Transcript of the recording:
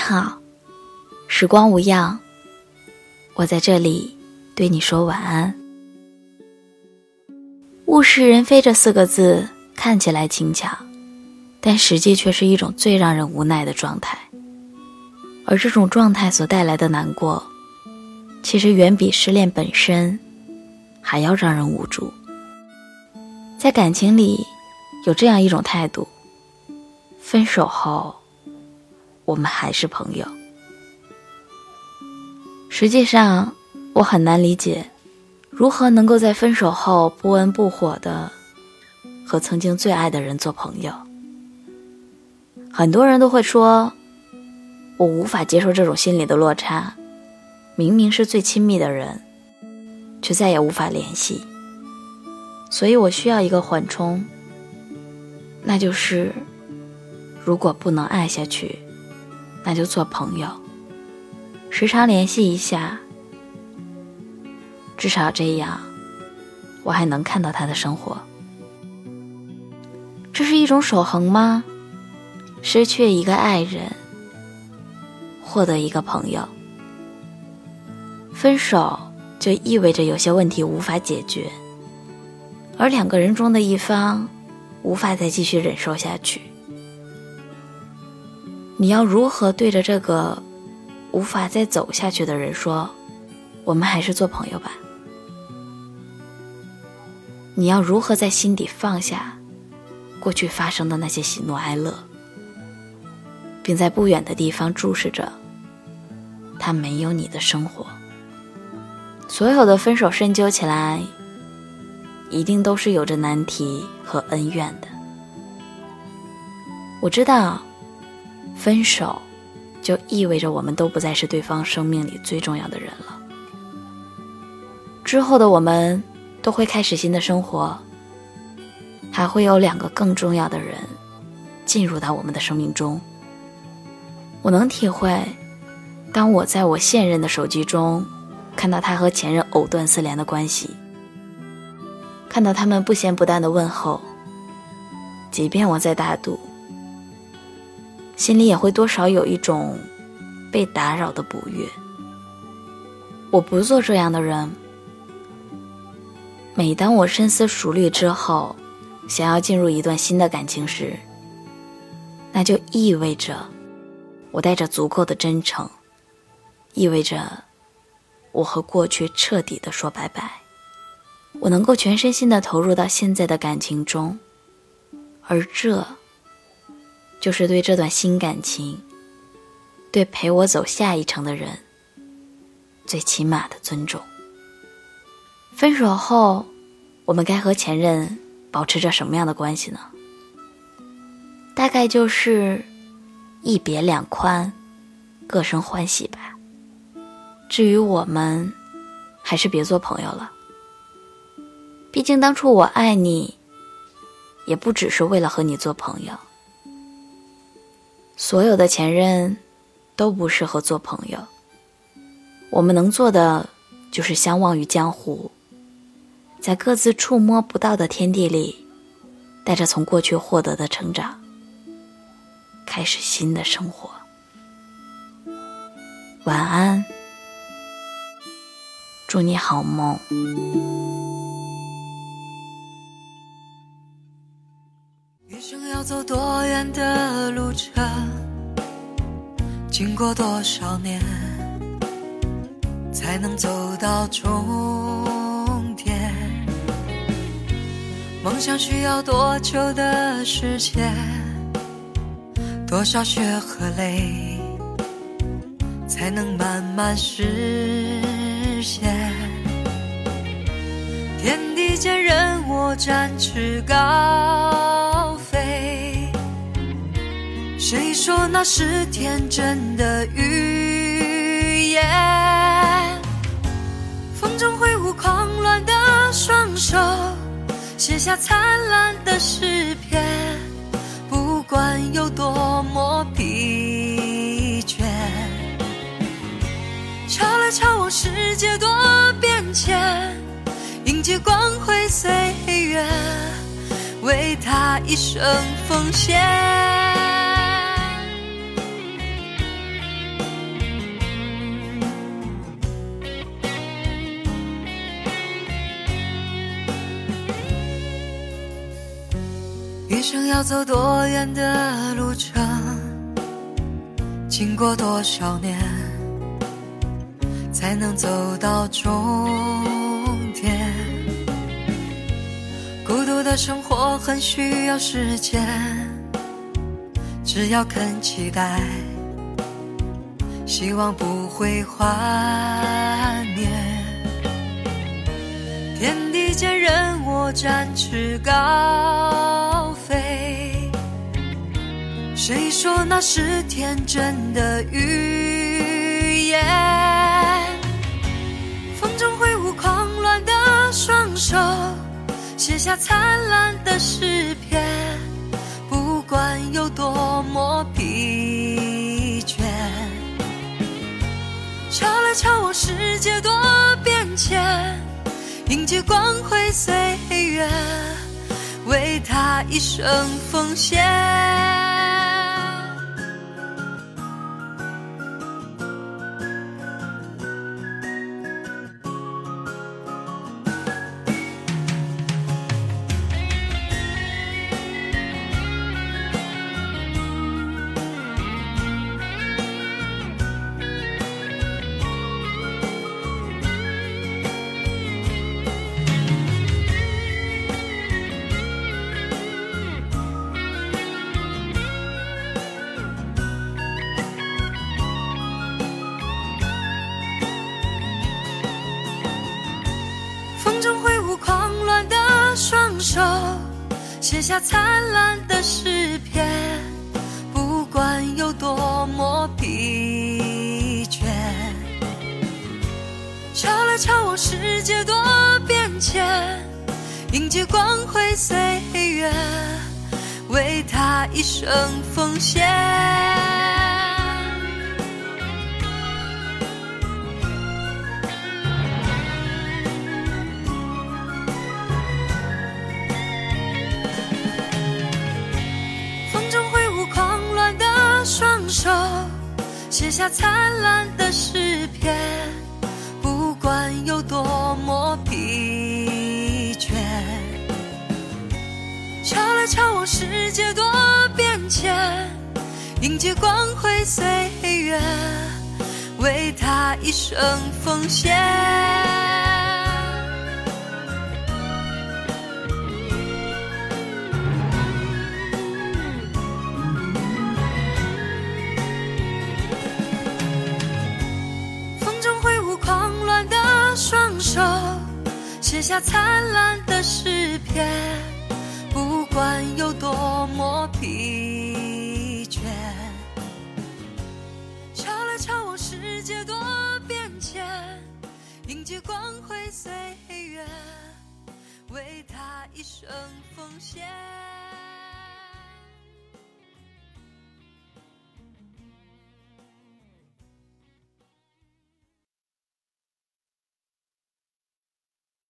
好，时光无恙，我在这里对你说晚安。物是人非这四个字看起来轻巧，但实际却是一种最让人无奈的状态。而这种状态所带来的难过，其实远比失恋本身还要让人无助。在感情里，有这样一种态度：分手后，我们还是朋友。实际上，我很难理解，如何能够在分手后不温不火的和曾经最爱的人做朋友。很多人都会说，我无法接受这种心理的落差，明明是最亲密的人，却再也无法联系。所以我需要一个缓冲，那就是，如果不能爱下去，那就做朋友，时常联系一下，至少这样，我还能看到他的生活。这是一种守恒吗？失去一个爱人，获得一个朋友，分手就意味着有些问题无法解决。而两个人中的一方无法再继续忍受下去，你要如何对着这个无法再走下去的人说：“我们还是做朋友吧？”你要如何在心底放下过去发生的那些喜怒哀乐，并在不远的地方注视着他没有你的生活？所有的分手深究起来。一定都是有着难题和恩怨的。我知道，分手就意味着我们都不再是对方生命里最重要的人了。之后的我们都会开始新的生活，还会有两个更重要的人进入到我们的生命中。我能体会，当我在我现任的手机中看到他和前任藕断丝连的关系。看到他们不咸不淡的问候，即便我在大度，心里也会多少有一种被打扰的不悦。我不做这样的人。每当我深思熟虑之后，想要进入一段新的感情时，那就意味着我带着足够的真诚，意味着我和过去彻底的说拜拜。我能够全身心的投入到现在的感情中，而这，就是对这段新感情，对陪我走下一程的人，最起码的尊重。分手后，我们该和前任保持着什么样的关系呢？大概就是一别两宽，各生欢喜吧。至于我们，还是别做朋友了。毕竟当初我爱你，也不只是为了和你做朋友。所有的前任都不适合做朋友。我们能做的就是相忘于江湖，在各自触摸不到的天地里，带着从过去获得的成长，开始新的生活。晚安，祝你好梦。要走多远的路程，经过多少年，才能走到终点？梦想需要多久的时间？多少血和泪，才能慢慢实现？天地间，任我展翅高。谁说那是天真的语言？风中挥舞狂乱的双手，写下灿烂的诗篇。不管有多么疲倦，敲来敲往世界多变迁，迎接光辉岁月，为他一生奉献。一生要走多远的路程，经过多少年，才能走到终点？孤独的生活很需要时间，只要肯期待，希望不会幻灭。天地间，任我展翅高飞。谁说那是天真的语言？风中挥舞狂乱的双手，写下灿烂的诗篇。不管有多么疲倦，敲来敲往，世界多变迁。迎接光辉岁月，为他一生奉献。下灿烂的诗篇，不管有多么疲倦。敲来敲往，世界多变迁，迎接光辉岁月，为他一生奉献。灿烂的诗篇，不管有多么疲倦。敲来敲往，世界多变迁，迎接光辉岁月，为他一生奉献。写下灿烂的诗篇，不管有多么疲倦。敲来敲往，世界多变迁，迎接光辉岁月，为他一生奉献。